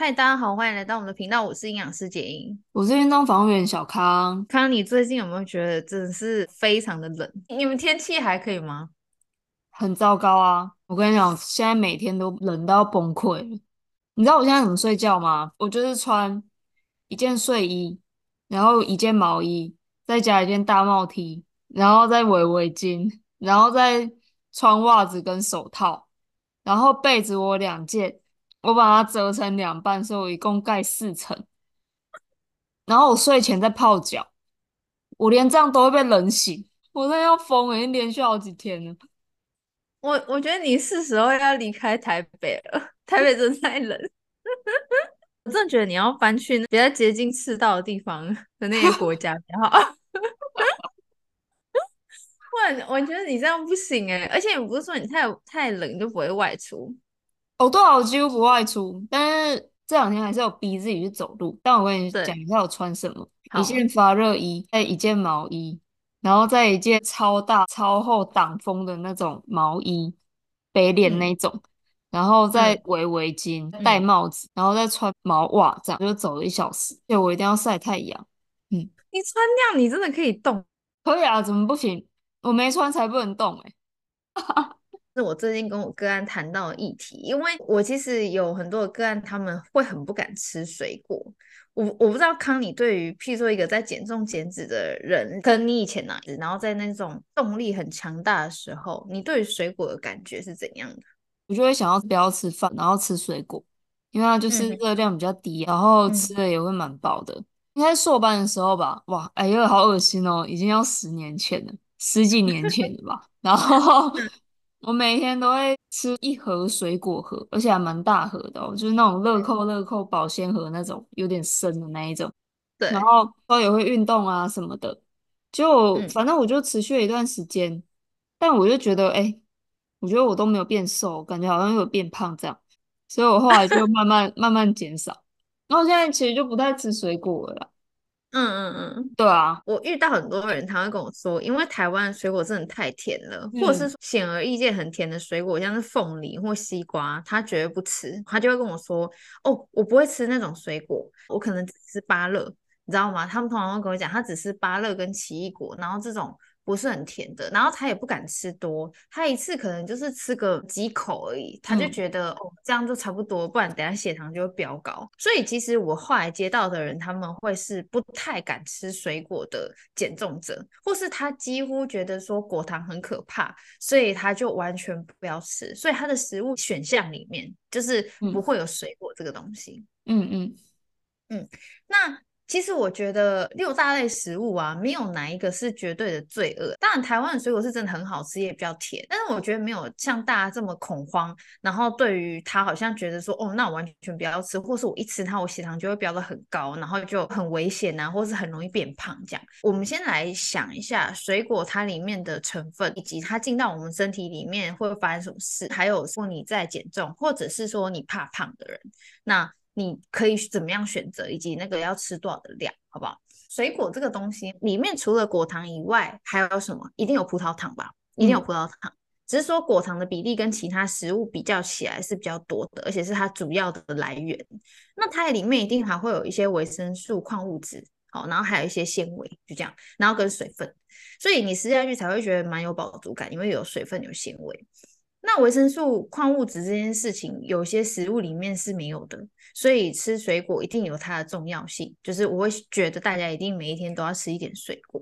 嗨，大家好，欢迎来到我们的频道。我是营养师杰英，我是运动防护员小康。康，你最近有没有觉得真的是非常的冷？你们天气还可以吗？很糟糕啊！我跟你讲，现在每天都冷到崩溃。你知道我现在怎么睡觉吗？我就是穿一件睡衣，然后一件毛衣，再加一件大帽 T，然后再围围巾，然后再穿袜子跟手套，然后被子我两件。我把它折成两半，所以我一共盖四层。然后我睡前再泡脚，我连这样都会被冷醒，我真的要疯了，已经连续好几天了。我我觉得你是时候要离开台北了，台北真的太冷。我真的觉得你要搬去比较接近赤道的地方的那些国家比较好。不然我觉得你这样不行诶，而且也不是说你太太冷就不会外出。哦，对啊，我几乎不外出，但是这两天还是有逼自己去走路。但我跟你讲一下我穿什么：一件发热衣，再一件毛衣，然后再一件超大超厚挡风的那种毛衣，北脸那种，嗯、然后再围围巾，戴、嗯、帽子，然后再穿毛袜，这样就走了一小时。对，我一定要晒太阳。嗯，你穿那样，你真的可以动？可以啊，怎么不行？我没穿才不能动哎、欸。是我最近跟我个案谈到的议题，因为我其实有很多的个案，他们会很不敢吃水果。我我不知道康，你对于譬如说一个在减重减脂的人，跟你以前那样，然后在那种动力很强大的时候，你对于水果的感觉是怎样的？我就会想要不要吃饭，然后吃水果，因为它就是热量比较低，嗯、然后吃的也会蛮饱的。应该是硕班的时候吧？哇，哎呦，好恶心哦，已经要十年前了，十几年前了吧？然后。我每天都会吃一盒水果盒，而且还蛮大盒的哦，就是那种乐扣乐扣保鲜盒那种，有点深的那一种。对，然后都也会运动啊什么的，就反正我就持续了一段时间，嗯、但我就觉得，哎、欸，我觉得我都没有变瘦，感觉好像有变胖这样，所以我后来就慢慢慢慢减少，然后现在其实就不太吃水果了啦。嗯嗯嗯，对啊，我遇到很多人，他会跟我说，因为台湾水果真的太甜了，嗯、或者是显而易见很甜的水果，像是凤梨或西瓜，他绝对不吃，他就会跟我说，哦，我不会吃那种水果，我可能只吃芭乐，你知道吗？他们通常会跟我讲，他只吃芭乐跟奇异果，然后这种。不是很甜的，然后他也不敢吃多，他一次可能就是吃个几口而已，他就觉得、嗯、哦，这样就差不多，不然等下血糖就会飙高。所以其实我后来接到的人，他们会是不太敢吃水果的减重者，或是他几乎觉得说果糖很可怕，所以他就完全不要吃，所以他的食物选项里面就是不会有水果这个东西。嗯嗯嗯，那。其实我觉得六大类食物啊，没有哪一个是绝对的罪恶。当然，台湾的水果是真的很好吃，也比较甜。但是我觉得没有像大家这么恐慌，然后对于它好像觉得说，哦，那我完全不要吃，或是我一吃它，我血糖就会飙得很高，然后就很危险啊，或是很容易变胖这样。我们先来想一下，水果它里面的成分，以及它进到我们身体里面会发生什么事，还有说你在减重，或者是说你怕胖的人，那。你可以怎么样选择，以及那个要吃多少的量，好不好？水果这个东西里面除了果糖以外，还有什么？一定有葡萄糖吧？一定有葡萄糖。嗯、只是说果糖的比例跟其他食物比较起来是比较多的，而且是它主要的来源。那它里面一定还会有一些维生素、矿物质，好，然后还有一些纤维，就这样，然后跟水分。所以你吃下去才会觉得蛮有饱足感，因为有水分、有纤维。那维生素、矿物质这件事情，有些食物里面是没有的，所以吃水果一定有它的重要性。就是我会觉得大家一定每一天都要吃一点水果。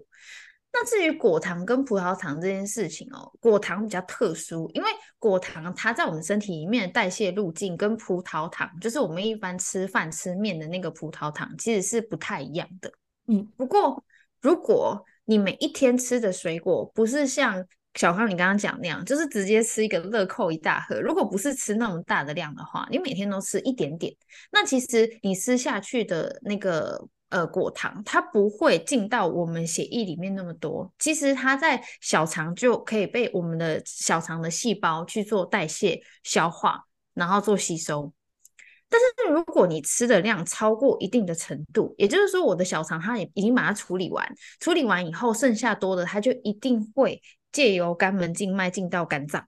那至于果糖跟葡萄糖这件事情哦，果糖比较特殊，因为果糖它在我们身体里面的代谢路径跟葡萄糖，就是我们一般吃饭吃面的那个葡萄糖，其实是不太一样的。嗯，不过如果你每一天吃的水果不是像小康，你刚刚讲那样，就是直接吃一个乐扣一大盒。如果不是吃那么大的量的话，你每天都吃一点点，那其实你吃下去的那个呃果糖，它不会进到我们血液里面那么多。其实它在小肠就可以被我们的小肠的细胞去做代谢、消化，然后做吸收。但是如果你吃的量超过一定的程度，也就是说我的小肠它也已经把它处理完，处理完以后剩下多的，它就一定会。借由肝门静脉进到肝脏，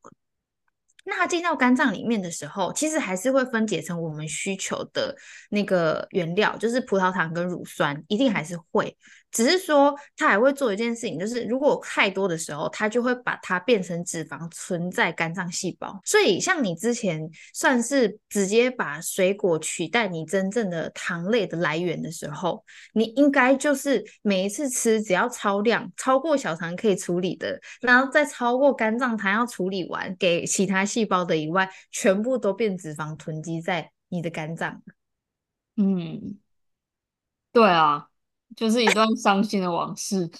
那它进到肝脏里面的时候，其实还是会分解成我们需求的那个原料，就是葡萄糖跟乳酸，一定还是会。只是说，它还会做一件事情，就是如果太多的时候，它就会把它变成脂肪存在肝脏细胞。所以，像你之前算是直接把水果取代你真正的糖类的来源的时候，你应该就是每一次吃只要超量，超过小肠可以处理的，然后再超过肝脏它要处理完给其他细胞的以外，全部都变脂肪囤积在你的肝脏。嗯，对啊。就是一段伤心的往事，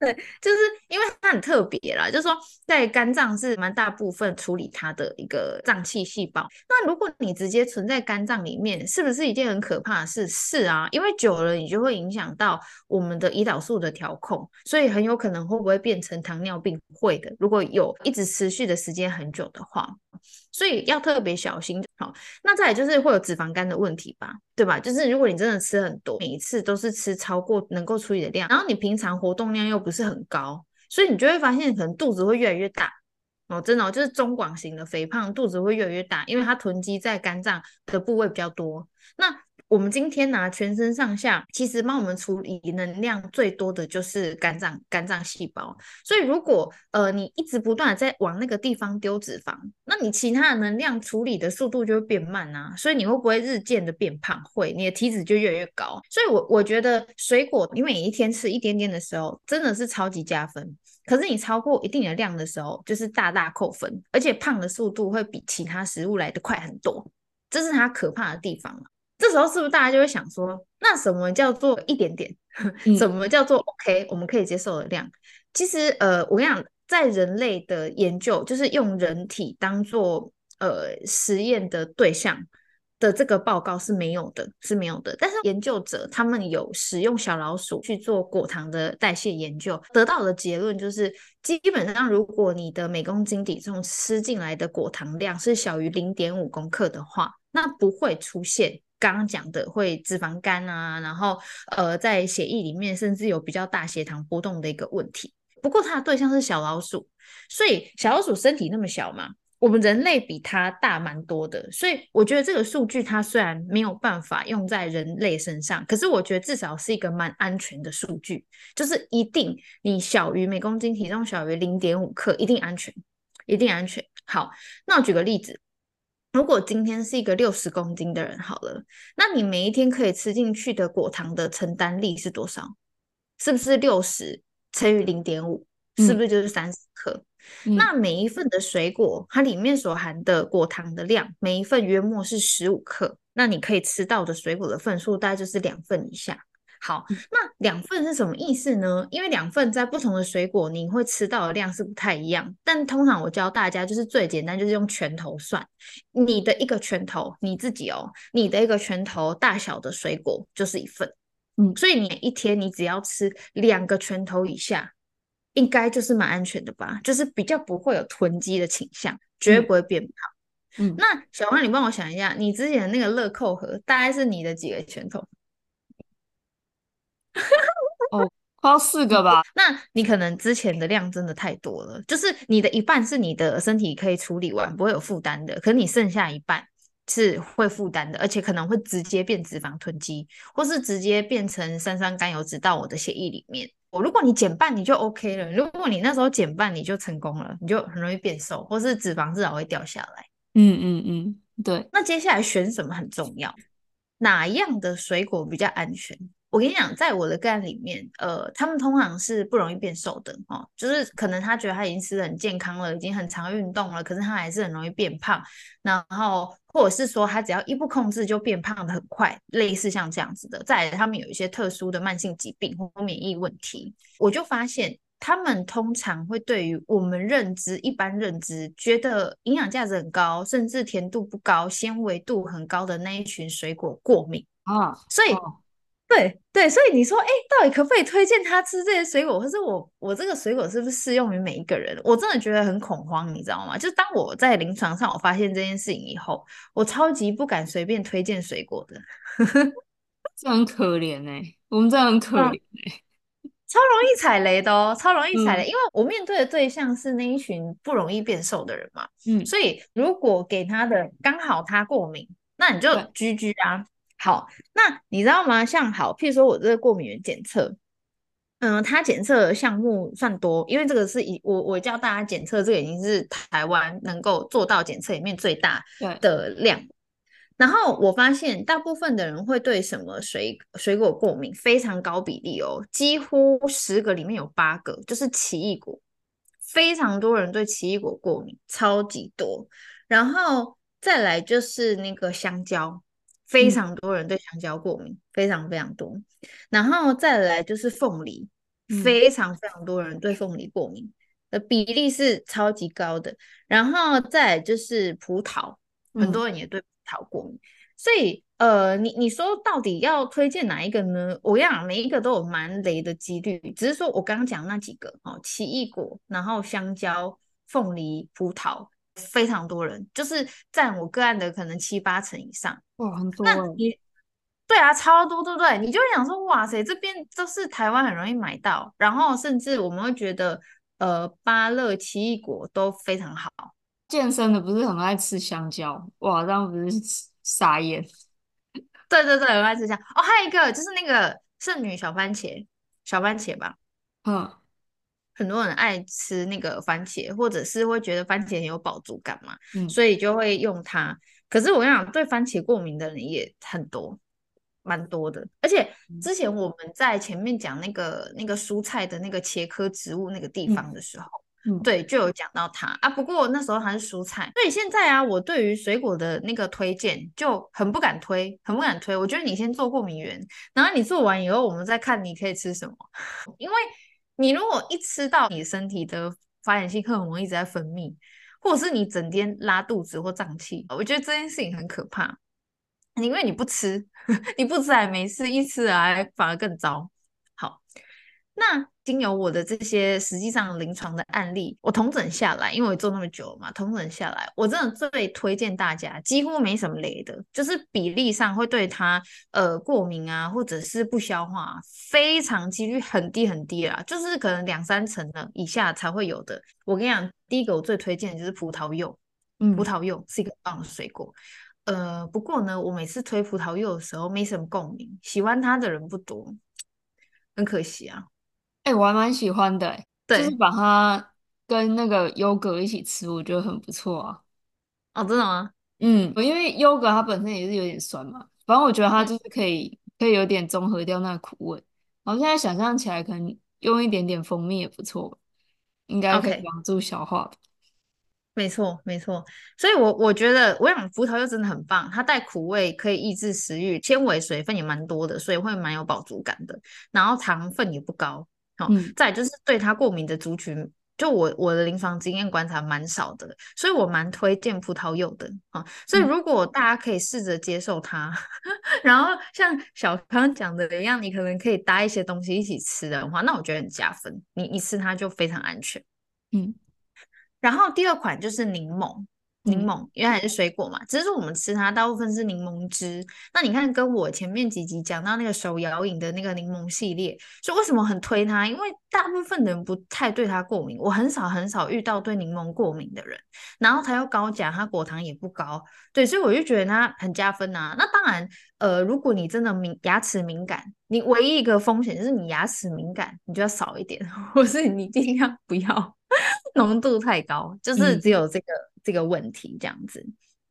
对，就是因为它很特别啦，就是说在肝脏是蛮大部分处理它的一个脏器细胞。那如果你直接存在肝脏里面，是不是一件很可怕的事？是啊，因为久了你就会影响到我们的胰岛素的调控，所以很有可能会不会变成糖尿病？会的，如果有一直持续的时间很久的话。所以要特别小心。好，那再来就是会有脂肪肝的问题吧，对吧？就是如果你真的吃很多，每一次都是吃超过能够处理的量，然后你平常活动量又不是很高，所以你就会发现可能肚子会越来越大哦，真的，就是中广型的肥胖，肚子会越来越大，因为它囤积在肝脏的部位比较多。那我们今天拿全身上下，其实帮我们处理能量最多的就是肝脏，肝脏细胞。所以如果呃你一直不断的在往那个地方丢脂肪，那你其他的能量处理的速度就会变慢啊。所以你会不会日渐的变胖？会，你的体脂就越来越高。所以我我觉得水果你每一天吃一点点的时候，真的是超级加分。可是你超过一定的量的时候，就是大大扣分，而且胖的速度会比其他食物来得快很多。这是它可怕的地方。这时候是不是大家就会想说，那什么叫做一点点？什么叫做 OK？我们可以接受的量？其实，呃，我跟你讲，在人类的研究，就是用人体当做呃实验的对象的这个报告是没有的，是没有的。但是研究者他们有使用小老鼠去做果糖的代谢研究，得到的结论就是，基本上如果你的每公斤体重吃进来的果糖量是小于零点五公克的话，那不会出现。刚刚讲的会脂肪肝啊，然后呃，在血液里面甚至有比较大血糖波动的一个问题。不过它的对象是小老鼠，所以小老鼠身体那么小嘛，我们人类比它大蛮多的。所以我觉得这个数据它虽然没有办法用在人类身上，可是我觉得至少是一个蛮安全的数据，就是一定你小于每公斤体重小于零点五克，一定安全，一定安全。好，那我举个例子。如果今天是一个六十公斤的人好了，那你每一天可以吃进去的果糖的承担力是多少？是不是六十乘以零点五？是不是就是三十克？嗯。那每一份的水果，它里面所含的果糖的量，每一份约莫是十五克，那你可以吃到的水果的份数大概就是两份以下。好，那两份是什么意思呢？因为两份在不同的水果，你会吃到的量是不太一样。但通常我教大家就是最简单，就是用拳头算。你的一个拳头，你自己哦，你的一个拳头大小的水果就是一份。嗯，所以你一天你只要吃两个拳头以下，应该就是蛮安全的吧？就是比较不会有囤积的倾向，绝对不会变胖。嗯，那小花，你帮我想一下，你之前的那个乐扣盒大概是你的几个拳头？哦，快要四个吧？那你可能之前的量真的太多了，就是你的一半是你的身体可以处理完，不会有负担的，可是你剩下一半是会负担的，而且可能会直接变脂肪囤积，或是直接变成三酸甘油脂到我的血液里面。我如果你减半，你就 OK 了；如果你那时候减半，你就成功了，你就很容易变瘦，或是脂肪至少会掉下来。嗯嗯嗯，对。那接下来选什么很重要？哪样的水果比较安全？我跟你讲，在我的个案里面，呃，他们通常是不容易变瘦的哦，就是可能他觉得他已经吃的很健康了，已经很常运动了，可是他还是很容易变胖，然后或者是说他只要一不控制就变胖的很快，类似像这样子的。再来，他们有一些特殊的慢性疾病或免疫问题，我就发现他们通常会对于我们认知一般认知觉得营养价值很高，甚至甜度不高、纤维度很高的那一群水果过敏啊，所以。哦对对，所以你说，哎，到底可不可以推荐他吃这些水果？可是我我这个水果是不是适用于每一个人？我真的觉得很恐慌，你知道吗？就是当我在临床上我发现这件事情以后，我超级不敢随便推荐水果的。这很可怜哎、欸，我们这很可怜哎、欸，超容易踩雷的哦，超容易踩雷，嗯、因为我面对的对象是那一群不容易变瘦的人嘛，嗯，所以如果给他的刚好他过敏，那你就 GG 啊。对好，那你知道吗？像好，譬如说我这个过敏原检测，嗯、呃，他检测的项目算多，因为这个是以我我教大家检测，这个已经是台湾能够做到检测里面最大的量。然后我发现，大部分的人会对什么水水果过敏，非常高比例哦，几乎十个里面有八个就是奇异果，非常多人对奇异果过敏，超级多。然后再来就是那个香蕉，非常多人对香蕉过敏，嗯、非常非常多。然后再来就是凤梨，嗯、非常非常多人对凤梨过敏的比例是超级高的。然后再来就是葡萄，很多人也对。葡萄过敏，所以呃，你你说到底要推荐哪一个呢？我讲，每一个都有蛮雷的几率，只是说我刚刚讲那几个哦，奇异果，然后香蕉、凤梨、葡萄，非常多人，就是占我个案的可能七八成以上。哇，很多。那你对啊，超多，对不对？你就会想说，哇塞，这边都是台湾很容易买到，然后甚至我们会觉得，呃，芭乐、奇异果都非常好。健身的不是很爱吃香蕉，哇，这样不是傻眼？对对对，很爱吃香蕉。哦，还有一个就是那个圣女小番茄，小番茄吧，嗯，很多人爱吃那个番茄，或者是会觉得番茄很有饱足感嘛，嗯，所以就会用它。可是我跟你讲，对番茄过敏的人也很多，蛮多的。而且之前我们在前面讲那个那个蔬菜的那个茄科植物那个地方的时候。嗯嗯，对，就有讲到它啊。不过那时候还是蔬菜，所以现在啊，我对于水果的那个推荐就很不敢推，很不敢推。我觉得你先做过敏源，然后你做完以后，我们再看你可以吃什么。因为你如果一吃到你身体的发炎性荷尔蒙一直在分泌，或者是你整天拉肚子或胀气，我觉得这件事情很可怕。因为你不吃，你不吃还没事，一吃还反而更糟。好，那。经由我的这些实际上临床的案例，我统整下来，因为我做那么久了嘛，统整下来，我真的最推荐大家，几乎没什么雷的，就是比例上会对它呃过敏啊，或者是不消化，非常几率很低很低啦，就是可能两三成的以下才会有的。我跟你讲，第一个我最推荐的就是葡萄柚，嗯，葡萄柚是一个很棒的水果，呃，不过呢，我每次推葡萄柚的时候没什么共鸣，喜欢它的人不多，很可惜啊。哎、欸，我还蛮喜欢的、欸，对就是把它跟那个优格一起吃，我觉得很不错啊。哦，真的吗？嗯，因为优格它本身也是有点酸嘛，反正我觉得它就是可以，可以有点综合掉那个苦味。然后现在想象起来，可能用一点点蜂蜜也不错，应该可以帮助消化吧。没错，没错，所以我，我我觉得，我想葡萄柚真的很棒，它带苦味，可以抑制食欲，纤维、水分也蛮多的，所以会蛮有饱足感的。然后糖分也不高。嗯，再就是对它过敏的族群，就我我的临床经验观察蛮少的，所以我蛮推荐葡萄柚的啊。所以如果大家可以试着接受它，嗯、然后像小康讲的一样，你可能可以搭一些东西一起吃的话，那我觉得很加分。你你吃它就非常安全。嗯，然后第二款就是柠檬。柠檬，因为还是水果嘛，只是我们吃它大部分是柠檬汁。那你看，跟我前面几集讲到那个手摇饮的那个柠檬系列，所以为什么很推它？因为大部分人不太对它过敏，我很少很少遇到对柠檬过敏的人。然后它又高钾，它果糖也不高，对，所以我就觉得它很加分啊。那当然，呃，如果你真的敏牙齿敏感，你唯一一个风险就是你牙齿敏感，你就要少一点，或是你尽量不要 浓度太高，就是只有这个。嗯这个问题这样子，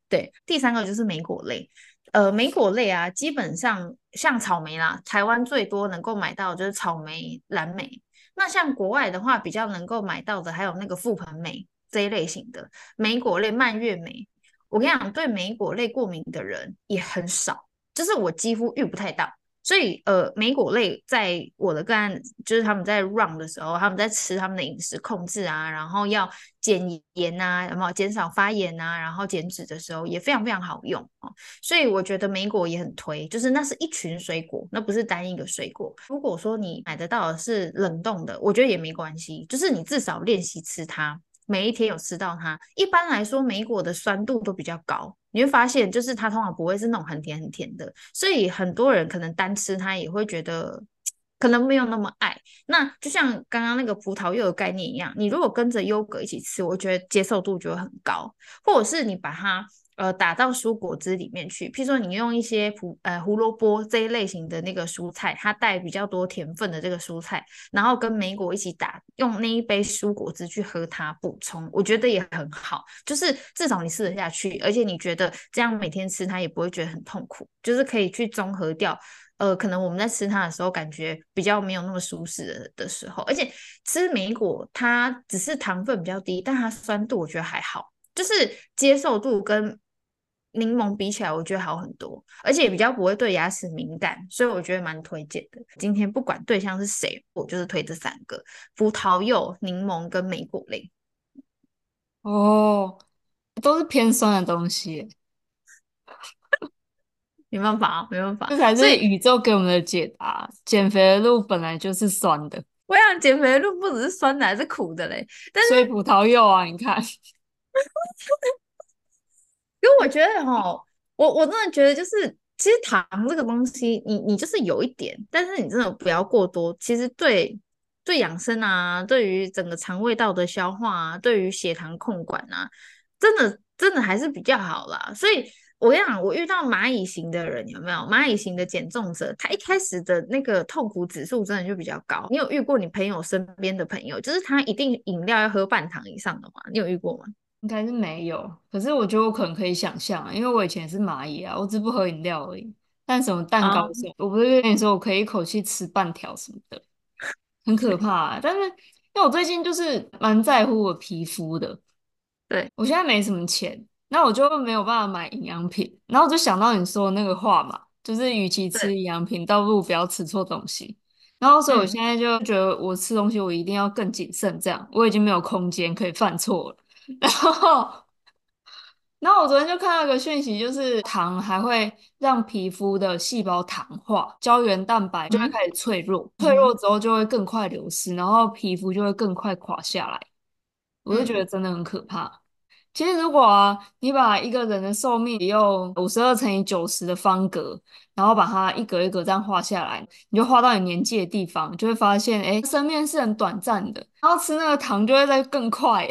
对，第三个就是莓果类，呃，莓果类啊，基本上像草莓啦，台湾最多能够买到就是草莓、蓝莓。那像国外的话，比较能够买到的还有那个覆盆莓这一类型的莓果类，蔓越莓。我跟你讲，对莓果类过敏的人也很少，就是我几乎遇不太到。所以，呃，莓果类在我的个案，就是他们在 run 的时候，他们在吃他们的饮食控制啊，然后要减盐啊，然后减少发炎啊，然后减脂的时候也非常非常好用哦。所以我觉得莓果也很推，就是那是一群水果，那不是单一个水果。如果说你买得到的是冷冻的，我觉得也没关系，就是你至少练习吃它。每一天有吃到它，一般来说莓果的酸度都比较高，你会发现就是它通常不会是那种很甜很甜的，所以很多人可能单吃它也会觉得 可能没有那么爱。那就像刚刚那个葡萄柚的概念一样，你如果跟着优格一起吃，我觉得接受度就会很高，或者是你把它。呃，打到蔬果汁里面去，譬如说你用一些胡呃胡萝卜这一类型的那个蔬菜，它带比较多甜分的这个蔬菜，然后跟莓果一起打，用那一杯蔬果汁去喝它补充，我觉得也很好。就是至少你吃得下去，而且你觉得这样每天吃它也不会觉得很痛苦，就是可以去中和掉。呃，可能我们在吃它的时候感觉比较没有那么舒适的的时候，而且吃莓果它只是糖分比较低，但它酸度我觉得还好，就是接受度跟。柠檬比起来，我觉得好很多，而且也比较不会对牙齿敏感，所以我觉得蛮推荐的。今天不管对象是谁，我就是推这三个：葡萄柚、柠檬跟莓果类。哦，都是偏酸的东西，没办法，没办法，这才是宇宙给我们的解答。减肥的路本来就是酸的，我想减肥的路不只是酸的，还是苦的嘞。但是所以葡萄柚啊，你看。因为我觉得哈，我我真的觉得就是，其实糖这个东西，你你就是有一点，但是你真的不要过多。其实对对养生啊，对于整个肠胃道的消化啊，对于血糖控管啊，真的真的还是比较好啦。所以我跟你讲，我遇到蚂蚁型的人有没有？蚂蚁型的减重者，他一开始的那个痛苦指数真的就比较高。你有遇过你朋友身边的朋友，就是他一定饮料要喝半糖以上的吗？你有遇过吗？应该是没有，可是我觉得我可能可以想象啊，因为我以前是蚂蚁啊，我只不喝饮料而已。但什么蛋糕什么，uh, 我不是跟你说我可以一口气吃半条什么的，很可怕啊。但是因为我最近就是蛮在乎我皮肤的，对，我现在没什么钱，那我就没有办法买营养品，然后我就想到你说的那个话嘛，就是与其吃营养品，倒不如不要吃错东西。然后所以我现在就觉得我吃东西我一定要更谨慎，这样我已经没有空间可以犯错了。然后，然后我昨天就看到一个讯息，就是糖还会让皮肤的细胞糖化，胶原蛋白就会开始脆弱，嗯、脆弱之后就会更快流失，然后皮肤就会更快垮下来。我就觉得真的很可怕。嗯、其实如果啊，你把一个人的寿命用五十二乘以九十的方格，然后把它一格一格这样画下来，你就画到你年纪的地方，就会发现，哎，生命是很短暂的，然后吃那个糖就会再更快。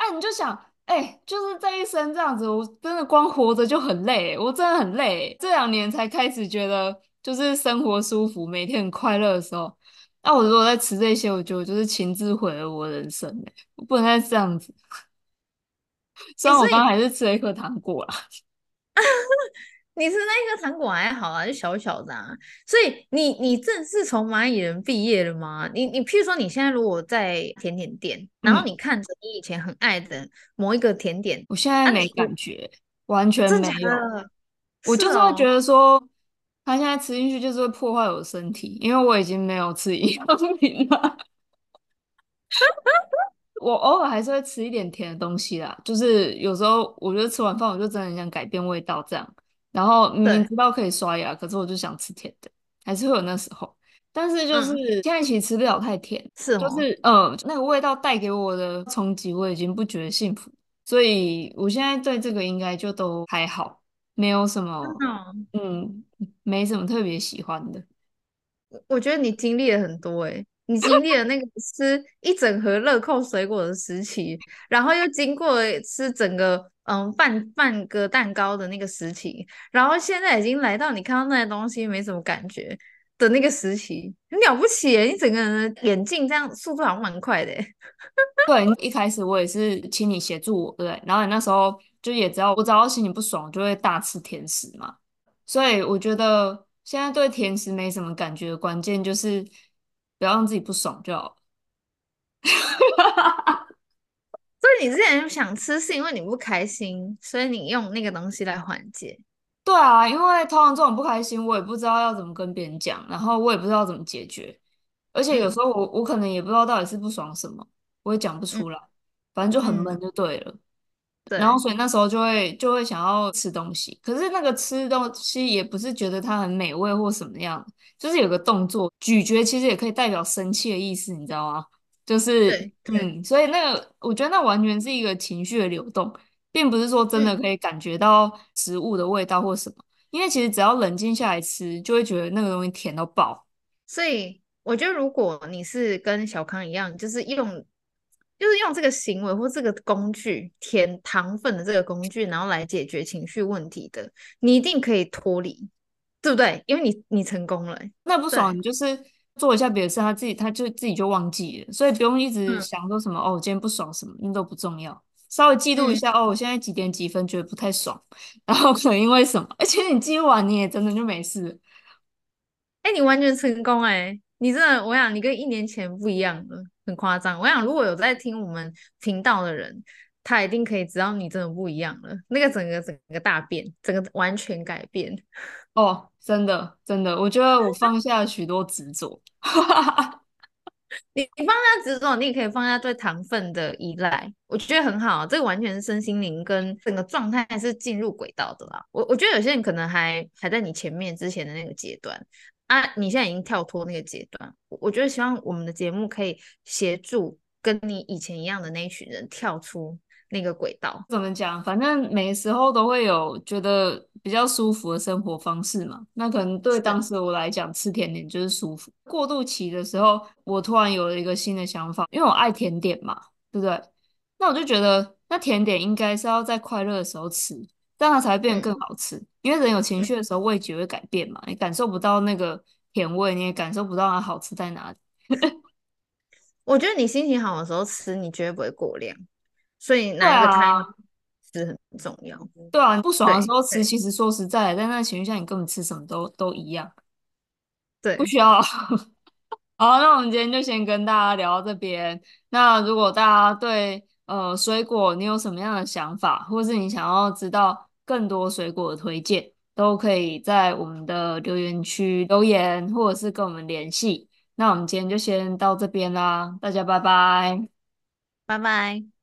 哎、啊，你就想，哎、欸，就是这一生这样子，我真的光活着就很累，我真的很累。这两年才开始觉得，就是生活舒服，每天很快乐的时候。那、啊、我如果在吃这些，我觉得我就是情志毁了我人生，我不能再这样子。虽然我刚刚还是吃了一颗糖果啦。你吃那个糖果还好啊，就小小的啊。所以你你正式从蚂蚁人毕业了吗？你你譬如说你现在如果在甜点店，然后你看着你以前很爱的某一个甜点，我现在没感觉，完全没有。哦、我就是会觉得说，他现在吃进去就是会破坏我的身体，因为我已经没有吃营养品了。我偶尔还是会吃一点甜的东西啦，就是有时候我觉得吃完饭我就真的很想改变味道这样。然后明明知道可以刷牙，可是我就想吃甜的，还是会有那时候。但是就是、嗯、现在其实吃不了太甜，是吗？就是呃那个味道带给我的冲击，我已经不觉得幸福。所以我现在对这个应该就都还好，没有什么，嗯，没什么特别喜欢的。我觉得你经历了很多诶，你经历了那个吃一整盒乐扣水果的时期，然后又经过吃整个。嗯，半半个蛋糕的那个时期，然后现在已经来到你看到那些东西没什么感觉的那个时期，很了不起耶！你整个人的眼镜这样速度好像蛮快的。对，一开始我也是请你协助我，对，然后你那时候就也知道，我只要心情不爽就会大吃甜食嘛，所以我觉得现在对甜食没什么感觉的关键就是不要让自己不爽就好。所以你之前想吃，是因为你不开心，所以你用那个东西来缓解。对啊，因为通常这种不开心，我也不知道要怎么跟别人讲，然后我也不知道怎么解决，而且有时候我、嗯、我可能也不知道到底是不爽什么，我也讲不出来，嗯、反正就很闷就对了。嗯，然后所以那时候就会就会想要吃东西，可是那个吃东西也不是觉得它很美味或什么样，就是有个动作咀嚼，其实也可以代表生气的意思，你知道吗？就是，嗯，所以那个，我觉得那完全是一个情绪的流动，并不是说真的可以感觉到食物的味道或什么。因为其实只要冷静下来吃，就会觉得那个东西甜到爆。所以我觉得，如果你是跟小康一样，就是用，就是用这个行为或这个工具填糖分的这个工具，然后来解决情绪问题的，你一定可以脱离，对不对？因为你你成功了，那不爽，你就是做一下别的事，他自己他就自己就忘记了，所以不用一直想说什么、嗯、哦，我今天不爽什么，那都不重要。稍微记录一下、嗯、哦，我现在几点几分觉得不太爽，然后可能因为什么？而且你记录完你也真的就没事。哎、欸，你完全成功哎、欸！你真的，我想你跟一年前不一样了，很夸张。我想如果有在听我们频道的人，他一定可以知道你真的不一样了。那个整个整个大变，整个完全改变。哦，真的真的，我觉得我放下了许多执着。你 你放下执着，你也可以放下对糖分的依赖，我觉得很好。这个完全是身心灵跟整个状态是进入轨道的啦。我我觉得有些人可能还还在你前面之前的那个阶段啊，你现在已经跳脱那个阶段。我觉得希望我们的节目可以协助跟你以前一样的那一群人跳出。那个轨道怎么讲？反正每时候都会有觉得比较舒服的生活方式嘛。那可能对当时我来讲，吃甜点就是舒服。过渡期的时候，我突然有了一个新的想法，因为我爱甜点嘛，对不对？那我就觉得，那甜点应该是要在快乐的时候吃，这样它才会变得更好吃。因为人有情绪的时候，味觉会改变嘛，你感受不到那个甜味，你也感受不到它好吃在哪里。我觉得你心情好的时候吃，你绝对不会过量。所以哪一个开是很重要。对啊，你不爽的时候吃，其实说实在的，在那个情绪下，你根本吃什么都都一样。对，不需要。好，那我们今天就先跟大家聊到这边。那如果大家对呃水果你有什么样的想法，或是你想要知道更多水果的推荐，都可以在我们的留言区留言，或者是跟我们联系。那我们今天就先到这边啦，大家拜拜，拜拜。